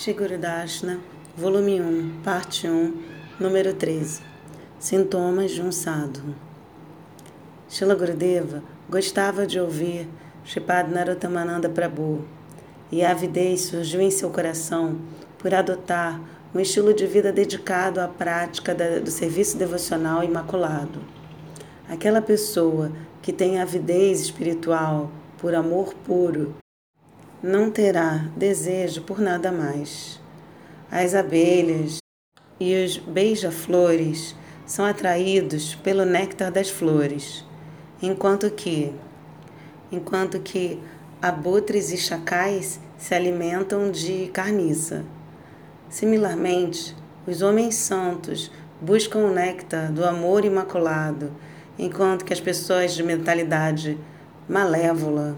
Shigurudashna, volume 1, parte 1, número 13. Sintomas de um sadhu. Shila Gurudeva gostava de ouvir Shripad Narottamananda Prabhu e a avidez surgiu em seu coração por adotar um estilo de vida dedicado à prática do serviço devocional imaculado. Aquela pessoa que tem avidez espiritual por amor puro não terá desejo por nada mais. As abelhas e os beija-flores são atraídos pelo néctar das flores, enquanto que enquanto que abutres e chacais se alimentam de carniça. Similarmente, os homens santos buscam o néctar do amor imaculado, enquanto que as pessoas de mentalidade malévola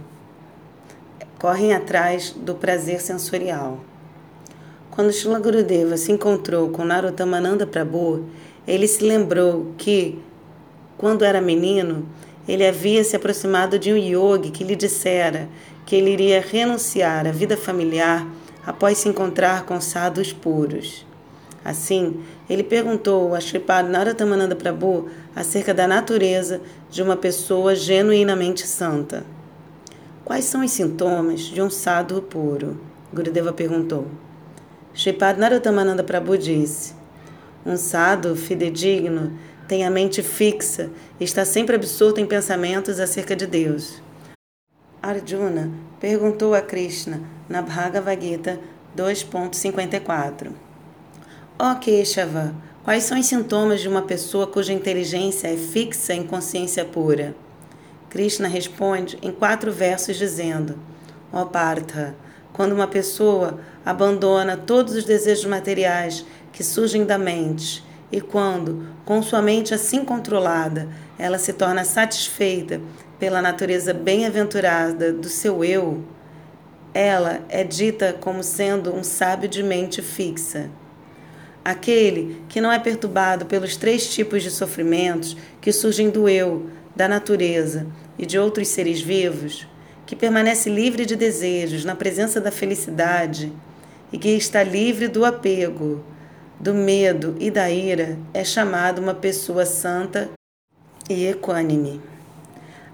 correm atrás do prazer sensorial. Quando Shila Gurudeva se encontrou com Narottamananda Prabhu, ele se lembrou que, quando era menino, ele havia se aproximado de um yogi que lhe dissera que ele iria renunciar à vida familiar após se encontrar com sadhus puros. Assim, ele perguntou a Sripad Narottamananda Prabhu acerca da natureza de uma pessoa genuinamente santa. Quais são os sintomas de um sadhu puro? Gurudeva perguntou. Shripad Narottamananda Prabhu disse: Um sadhu fidedigno tem a mente fixa e está sempre absorto em pensamentos acerca de Deus. Arjuna perguntou a Krishna na Bhagavad Gita 2.54. Ó oh Keshava, quais são os sintomas de uma pessoa cuja inteligência é fixa em consciência pura? Krishna responde em quatro versos dizendo: Ó Partha, quando uma pessoa abandona todos os desejos materiais que surgem da mente e quando, com sua mente assim controlada, ela se torna satisfeita pela natureza bem-aventurada do seu eu, ela é dita como sendo um sábio de mente fixa. Aquele que não é perturbado pelos três tipos de sofrimentos que surgem do eu, da natureza e de outros seres vivos, que permanece livre de desejos na presença da felicidade e que está livre do apego, do medo e da ira, é chamado uma pessoa santa e equânime.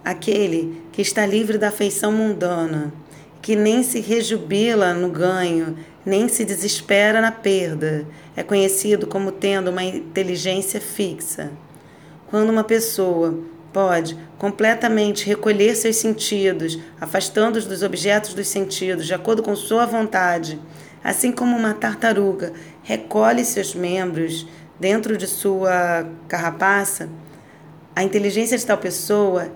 Aquele que está livre da afeição mundana, que nem se rejubila no ganho, nem se desespera na perda, é conhecido como tendo uma inteligência fixa. Quando uma pessoa pode completamente recolher seus sentidos, afastando-os dos objetos dos sentidos, de acordo com sua vontade, assim como uma tartaruga recolhe seus membros dentro de sua carrapaça, a inteligência de tal pessoa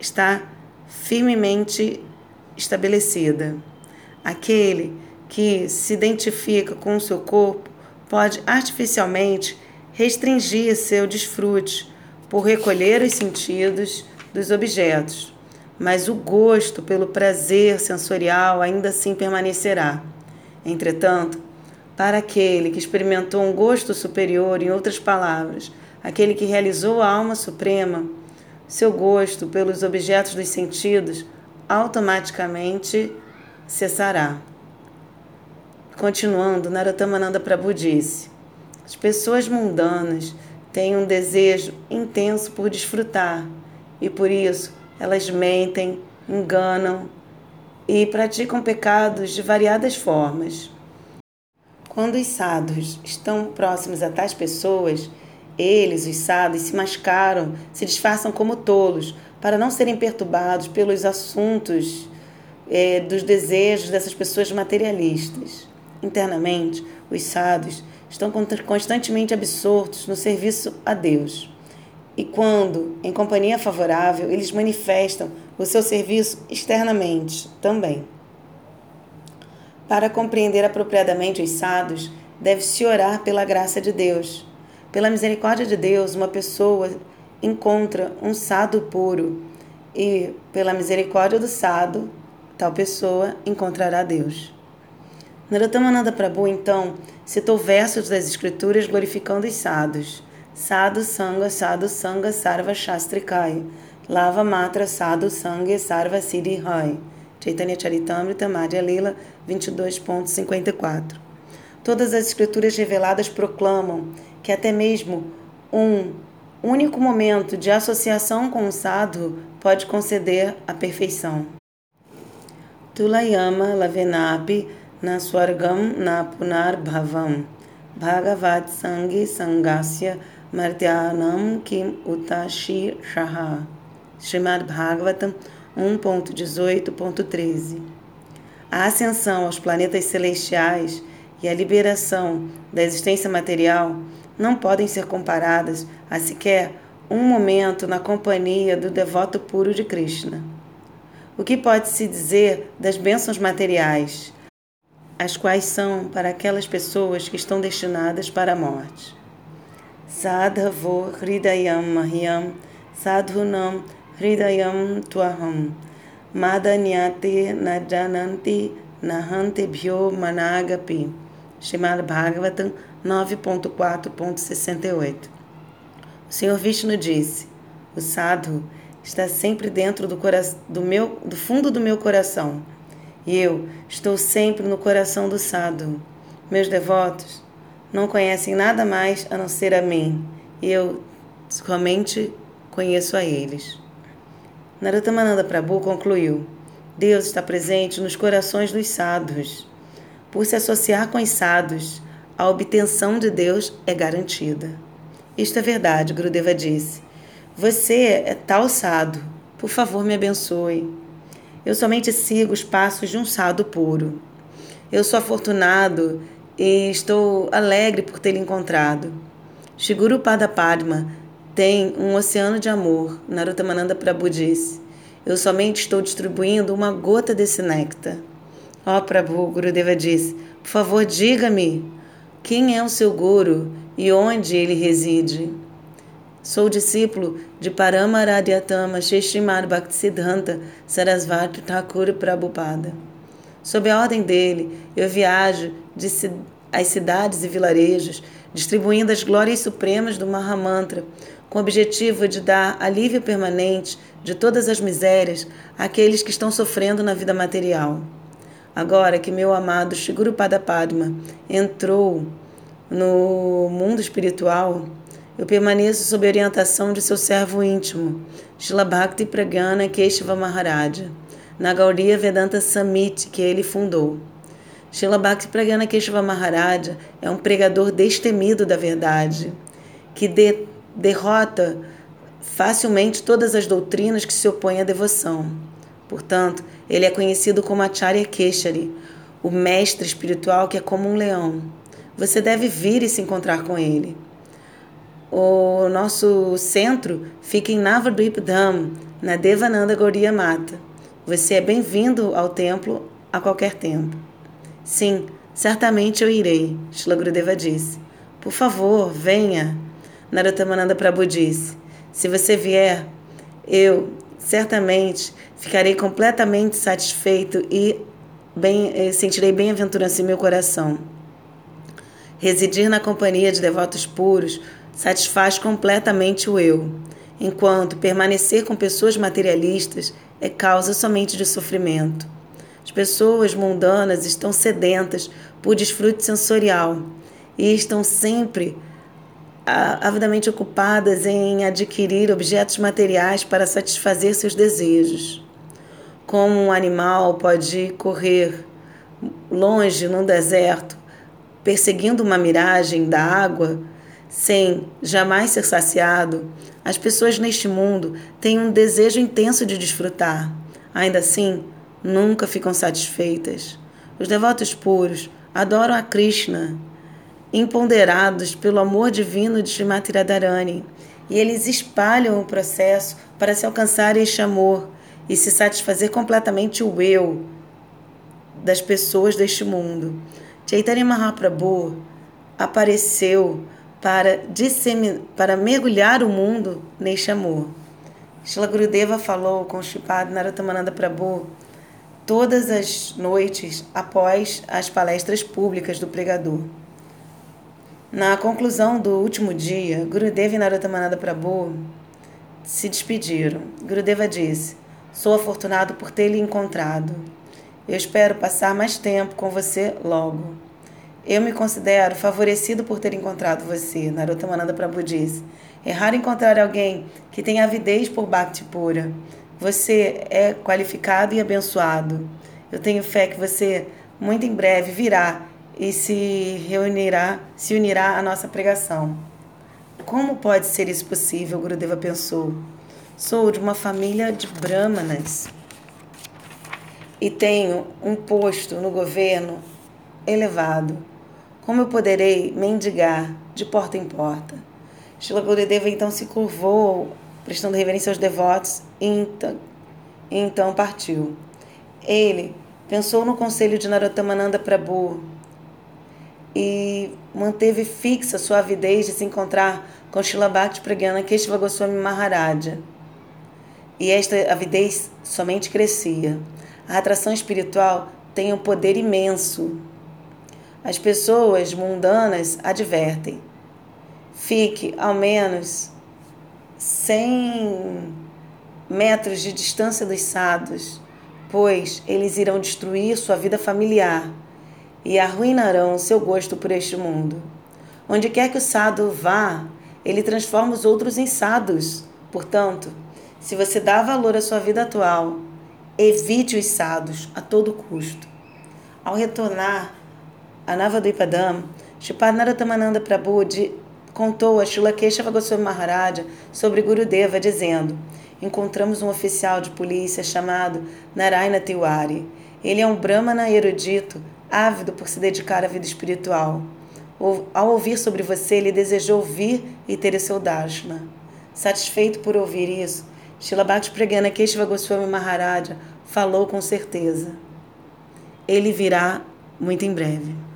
está firmemente estabelecida. Aquele que se identifica com o seu corpo pode artificialmente restringir seu desfrute por recolher os sentidos dos objetos, mas o gosto pelo prazer sensorial ainda assim permanecerá. Entretanto, para aquele que experimentou um gosto superior, em outras palavras, aquele que realizou a alma suprema, seu gosto pelos objetos dos sentidos automaticamente cessará. Continuando, Narottamananda Prabhu disse: As pessoas mundanas têm um desejo intenso por desfrutar e por isso elas mentem, enganam e praticam pecados de variadas formas. Quando os sadhus estão próximos a tais pessoas, eles, os sadhus, se mascaram, se disfarçam como tolos, para não serem perturbados pelos assuntos eh, dos desejos dessas pessoas materialistas. Internamente, os sadhus estão constantemente absortos no serviço a Deus. E quando, em companhia favorável, eles manifestam o seu serviço externamente também. Para compreender apropriadamente os sadhus, deve-se orar pela graça de Deus. Pela misericórdia de Deus, uma pessoa encontra um sado puro e, pela misericórdia do sado, tal pessoa encontrará Deus. Narottamananda Prabhu, então, citou versos das Escrituras glorificando os sadhus. Sadhu Sangha Sadhu Sangha Sarva Shastrikaya Lava Matra Sadhu Sangha Sarva Siddhi Hai Chaitanya Charitamrita Madhya Lila 22.54 todas as escrituras reveladas proclamam que até mesmo um único momento de associação com o sadhu pode conceder a perfeição. Tulayama lavenapi na swargam na punar bhavam bhagavat sangi sangasya martyanam kim utashi shaha Srimad Bhagavatam 1.18.13 A ascensão aos planetas celestiais e a liberação da existência material não podem ser comparadas a sequer um momento na companhia do devoto puro de Krishna. O que pode-se dizer das bênçãos materiais, as quais são para aquelas pessoas que estão destinadas para a morte? Sadhavo Hridayam Mahyam Sadhunam Hridayam Tuaham. Madanyate Najananti Nahantebhyo Managapi. Srimad Bhagavatam 9.4.68 O Senhor Vishnu disse: O sadhu está sempre dentro do, do, meu, do fundo do meu coração, e eu estou sempre no coração do sadhu. Meus devotos não conhecem nada mais a não ser a mim, e eu somente conheço a eles. Narutamananda Prabhu concluiu: Deus está presente nos corações dos sadhus. Por se associar com os sadhus, a obtenção de Deus é garantida. Isto é verdade, Gurudeva disse. Você é tal sado. Por favor, me abençoe. Eu somente sigo os passos de um sado puro. Eu sou afortunado e estou alegre por tê-lo encontrado. Shiguru Pada Padma tem um oceano de amor, Narutamananda Prabhu disse. Eu somente estou distribuindo uma gota desse néctar. Ó oh, Prabhu, Gurudeva disse, por favor, diga-me quem é o seu guru e onde ele reside. Sou discípulo de Paramaradhyatama Sheshimad Bhaktisiddhanta Sarasvati Thakur Prabhupada. Sob a ordem dele, eu viajo de as cidades e vilarejos, distribuindo as glórias supremas do Mahamantra, com o objetivo de dar alívio permanente de todas as misérias àqueles que estão sofrendo na vida material. Agora que meu amado Shiguru Padma entrou no mundo espiritual, eu permaneço sob a orientação de seu servo íntimo, Shila Bhakti Pragyana Keshava Maharaja, na Gaudiya Vedanta Summit que ele fundou. Shila Bhakti Pragyana Keshava Maharaja é um pregador destemido da verdade, que de derrota facilmente todas as doutrinas que se opõem à devoção. Portanto, ele é conhecido como Acharya Keshari, o mestre espiritual que é como um leão. Você deve vir e se encontrar com ele. O nosso centro fica em Navadvip Dham, na Devananda Gaudiya Mata. Você é bem-vindo ao templo a qualquer tempo. Sim, certamente eu irei, Shila Gurudeva disse. Por favor, venha. Narutamananda Prabhu disse: Se você vier, eu certamente ficarei completamente satisfeito e bem, eh, sentirei bem-aventurança em meu coração. Residir na companhia de devotos puros satisfaz completamente o eu, enquanto permanecer com pessoas materialistas é causa somente de sofrimento. As pessoas mundanas estão sedentas por desfrute sensorial e estão sempre avidamente ocupadas em adquirir objetos materiais para satisfazer seus desejos. Como um animal pode correr longe num deserto, perseguindo uma miragem da água, sem jamais ser saciado, as pessoas neste mundo têm um desejo intenso de desfrutar. Ainda assim, nunca ficam satisfeitas. Os devotos puros adoram a Krishna imponderados pelo amor divino de Srimati Radharani, e eles espalham o processo para se alcançar este amor e se satisfazer completamente o eu das pessoas deste mundo. Chaitanya Mahaprabhu apareceu para, para mergulhar o mundo neste amor. Shila Gurudeva falou com Shripad Narutamananda Prabhu todas as noites após as palestras públicas do pregador. Na conclusão do último dia, Gurudeva e Narutamananda Prabhu se despediram. Gurudeva disse: Sou afortunado por ter lhe encontrado. Eu espero passar mais tempo com você logo. Eu me considero favorecido por ter encontrado você, Mananda Prabhu disse. É raro encontrar alguém que tenha avidez por Bhakti pura. Você é qualificado e abençoado. Eu tenho fé que você muito em breve virá e se reunirá, se unirá à nossa pregação. Como pode ser isso possível? Gurudeva pensou. Sou de uma família de brahmanas e tenho um posto no governo elevado. Como eu poderei mendigar de porta em porta? Shila Gurudeva então se curvou, prestando reverência aos devotos, e então, e então partiu. Ele pensou no conselho de Narottamananda Prabhu e manteve fixa sua avidez de se encontrar com Shila Bhakti Pragyana Keshava Goswami Maharaja. E esta avidez somente crescia. A atração espiritual tem um poder imenso. As pessoas mundanas advertem. Fique ao menos 100 metros de distância dos sados, pois eles irão destruir sua vida familiar e arruinarão seu gosto por este mundo. Onde quer que o sado vá, ele transforma os outros em sados. Portanto, se você dá valor à sua vida atual, evite os sados a todo custo. Ao retornar a Navadvipadam, Shipad Narottamananda Prabhu contou a Shulakeshava Goswami Maharaja sobre Gurudeva, dizendo: Encontramos um oficial de polícia chamado Narayana Tiwari. Ele é um brahmana erudito, ávido por se dedicar à vida espiritual. Ao ouvir sobre você, ele desejou vir e ter o seu darshana. Satisfeito por ouvir isso, Shilabhakti Pragyana Keshava Goswami Maharaja falou com certeza. Ele virá muito em breve.